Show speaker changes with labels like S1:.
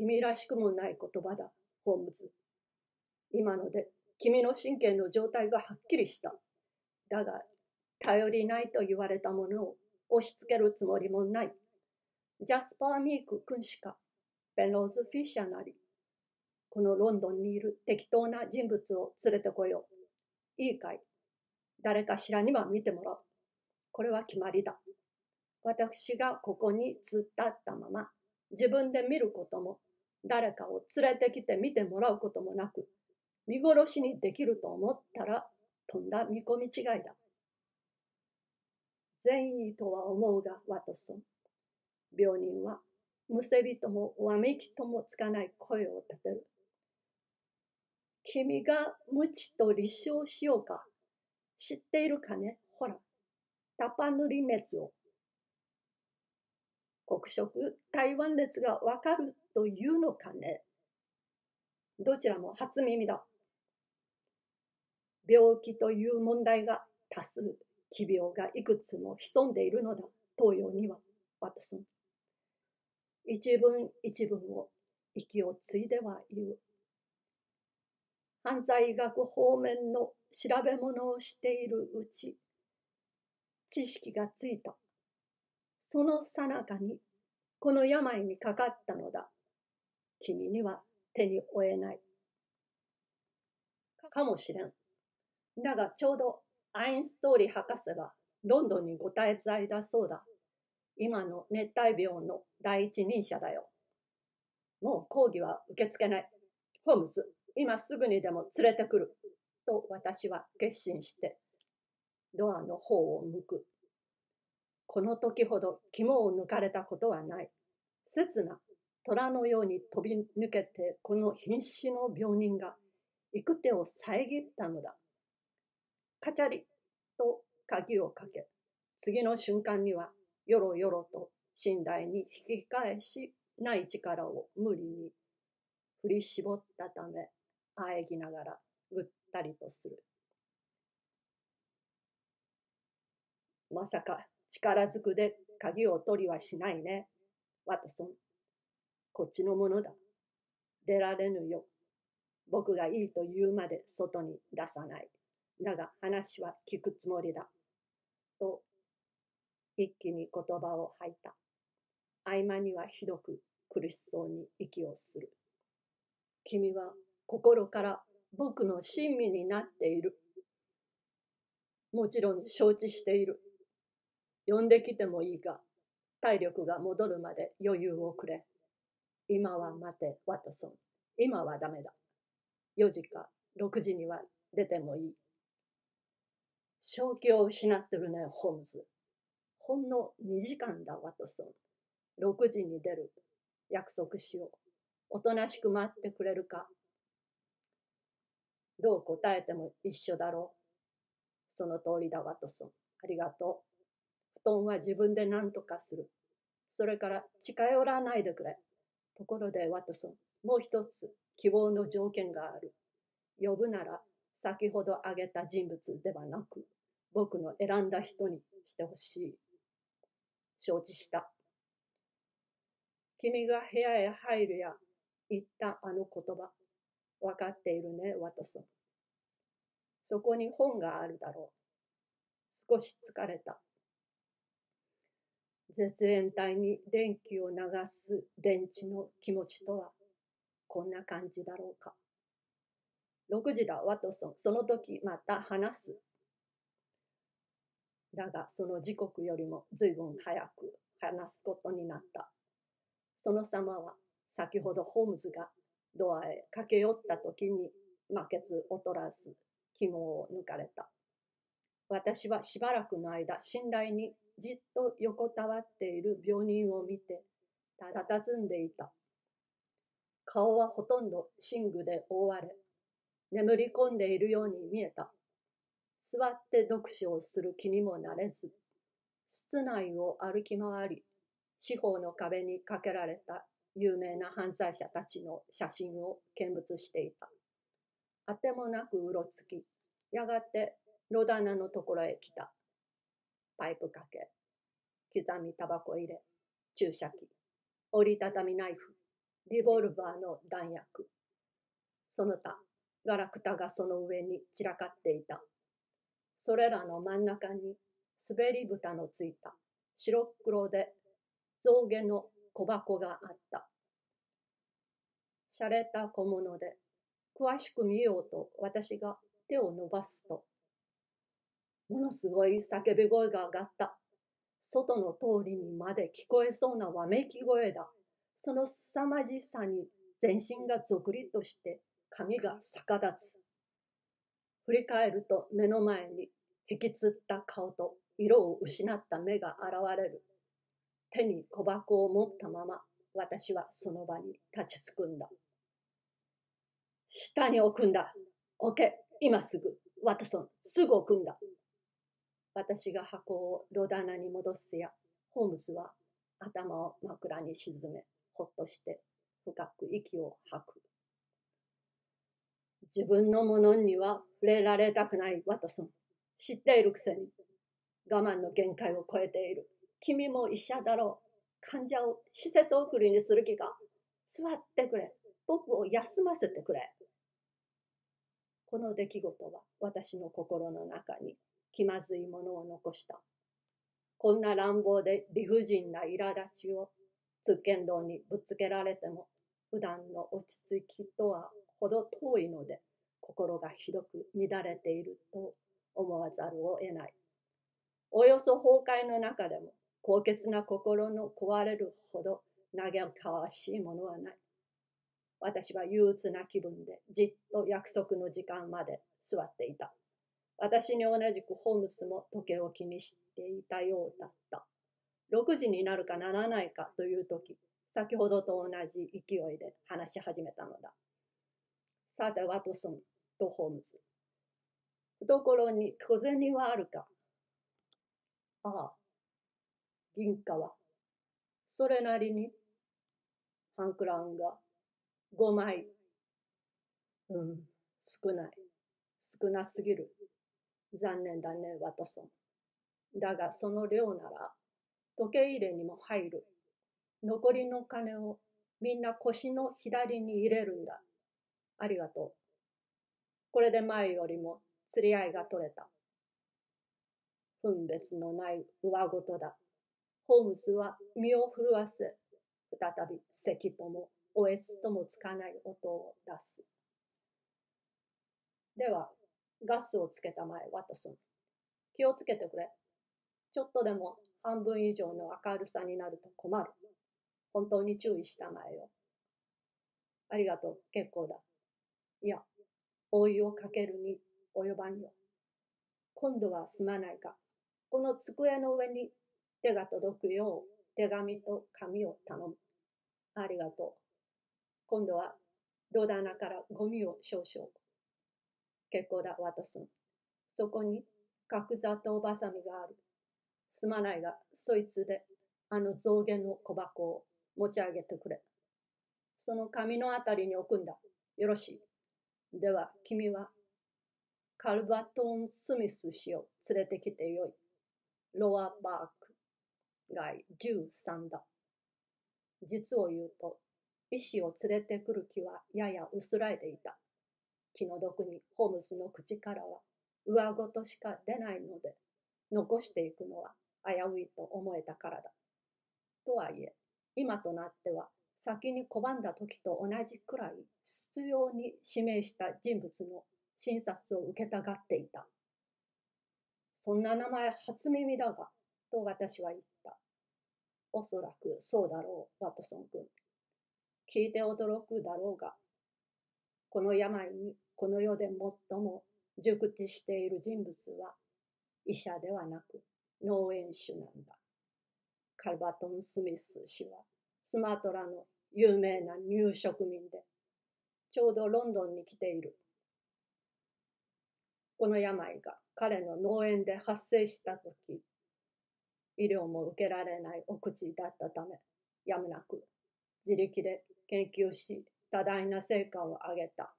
S1: 君らしくもない言葉だ、ホームズ。今ので君の神経の状態がはっきりした。だが、頼りないと言われたものを押し付けるつもりもない。ジャスパー・ミーク君しか、ベンローズ・フィッシャーなり、このロンドンにいる適当な人物を連れてこよう。いいかい？誰かしらには見てもらう。これは決まりだ。私がここに突っ立ったまま、自分で見ることも、誰かを連れてきて見てもらうこともなく、見殺しにできると思ったら、とんだ見込み違いだ。善意とは思うが、ワトソン。病人は、むせびともわめきともつかない声を立てる。君が無知と立証しようか。知っているかね？ほら、タパ塗り熱を。黒色台湾熱がわかるというのかねどちらも初耳だ。病気という問題が多数、奇病がいくつも潜んでいるのだ、東洋には、ワトソン。一文一文を息を継いでは言う。犯罪学方面の調べ物をしているうち、知識がついた。そのさなかに、この病にかかったのだ。君には手に負えない。かもしれん。だがちょうどアインストーリー博士がロンドンにご滞在だそうだ。今の熱帯病の第一人者だよ。もう講義は受け付けない。ホームズ、今すぐにでも連れてくる。と私は決心してドアの方を向く。この時ほど肝を抜かれたことはない。刹那、虎のように飛び抜けてこの瀕死の病人が行く手を遮ったのだ。カチャリと鍵をかけ、次の瞬間にはよろよろと寝台に引き返しない力を無理に振り絞ったため、あえぎながらぐったりとする。まさか力ずくで鍵を取りはしないね。ワトソン。こっちのものだ。出られぬよ。僕がいいと言うまで外に出さない。だが話は聞くつもりだ。と、一気に言葉を吐いた。合間にはひどく苦しそうに息をする。君は心から僕の親身になっている。もちろん承知している。呼んできてもいいが、体力が戻るまで余裕をくれ。今は待て、ワトソン。今はダメだ。4時か6時には出てもいい。正気を失ってるね、ホームズ。ほんの2時間だ、ワトソン。6時に出る。約束しよう。おとなしく待ってくれるか。どう答えても一緒だろう。その通りだ、ワトソン。ありがとう。布団は自分で何とかする。それから近寄らないでくれ。ところで、ワトソン、もう一つ希望の条件がある。呼ぶなら先ほど挙げた人物ではなく、僕の選んだ人にしてほしい。承知した。君が部屋へ入るや言ったあの言葉、わかっているね、ワトソン。そこに本があるだろう。少し疲れた。絶縁体に電気を流す電池の気持ちとは、こんな感じだろうか。6時だ、ワトソン。その時また話す。だが、その時刻よりも随分早く話すことになった。その様は、先ほどホームズがドアへ駆け寄った時に負けず劣らず肝を抜かれた。私はしばらくの間、寝台にじっと横たわっている病人を見て、たたずんでいた。顔はほとんど寝具で覆われ、眠り込んでいるように見えた。座って読書をする気にもなれず、室内を歩き回り、四方の壁にかけられた有名な犯罪者たちの写真を見物していた。あてもなくうろつき、やがてロダナのところへ来た。パイプかけ、刻みタバコ入れ、注射器、折りたたみナイフ、リボルバーの弾薬。その他、ガラクタがその上に散らかっていた。それらの真ん中に滑り蓋のついた白黒で象牙の小箱があった。洒落た小物で詳しく見ようと私が手を伸ばすと、ものすごい叫び声が上がった。外の通りにまで聞こえそうなわめき声だ。その凄まじさに全身がぞくりとして髪が逆立つ。振り返ると目の前に引きつった顔と色を失った目が現れる。手に小箱を持ったまま私はその場に立ちつくんだ。下に置くんだ。置け、今すぐ。ワトソン、すぐ置くんだ。私が箱をロダナに戻すや、ホームズは頭を枕に沈め、ほっとして深く息を吐く。自分のものには触れられたくないワトソン。知っているくせに我慢の限界を超えている。君も医者だろう。患者を施設送りにする気か座ってくれ。僕を休ませてくれ。この出来事は私の心の中に気まずいものを残した。こんな乱暴で理不尽な苛立ちを通剣道にぶつけられても普段の落ち着きとはほど遠いので心がひどく乱れていると思わざるを得ない。およそ崩壊の中でも高潔な心の壊れるほど嘆かわしいものはない。私は憂鬱な気分でじっと約束の時間まで座っていた。私に同じくホームズも時計を気にしていたようだった。6時になるかならないかという時、先ほどと同じ勢いで話し始めたのだ。さて、ワトソンとホームズ。懐に小銭はあるか？ああ、銀貨は。それなりに、ハンクラウンが5枚。うん、少ない。少なすぎる。残念だね、ワトソン。だが、その量なら、時計入れにも入る。残りの金をみんな腰の左に入れるんだ。ありがとう。これで前よりも釣り合いが取れた。分別のない上ごとだ。ホームズは身を震わせ、再び咳ともおえつともつかない音を出す。では、ガスをつけたまえ、ワトソン。気をつけてくれ。ちょっとでも半分以上の明るさになると困る。本当に注意したまえよ。ありがとう、結構だ。いや、お湯をかけるに及ばんよ。今度はすまないか。この机の上に手が届くよう手紙と紙を頼む。ありがとう。今度はロダナからゴミを少々。結構だ、ワトソン。そこに角砂糖バサミがある。すまないが、そいつであの象牙の小箱を持ち上げてくれ。その紙のあたりに置くんだ。よろしい。では、君はカルバトン・スミス氏を連れてきてよい。ロア・バーク街13だ。実を言うと、医師を連れてくる気はやや薄らいでいた。気の毒にホームズの口からは上ごとしか出ないので、残していくのは危ういと思えたからだ。とはいえ、今となっては先に拒んだ時と同じくらい必要に指名した人物の診察を受けたがっていた。そんな名前初耳だが、と私は言った。おそらくそうだろう、ワトソン君。聞いて驚くだろうが、この病にこの世で最も熟知している人物は医者ではなく農園主なんだ。カルバトン・スミス氏はスマトラの有名な入植民で、ちょうどロンドンに来ている。この病が彼の農園で発生したとき、医療も受けられないお口だったため、やむなく自力で研究し、多大な成果を上げた。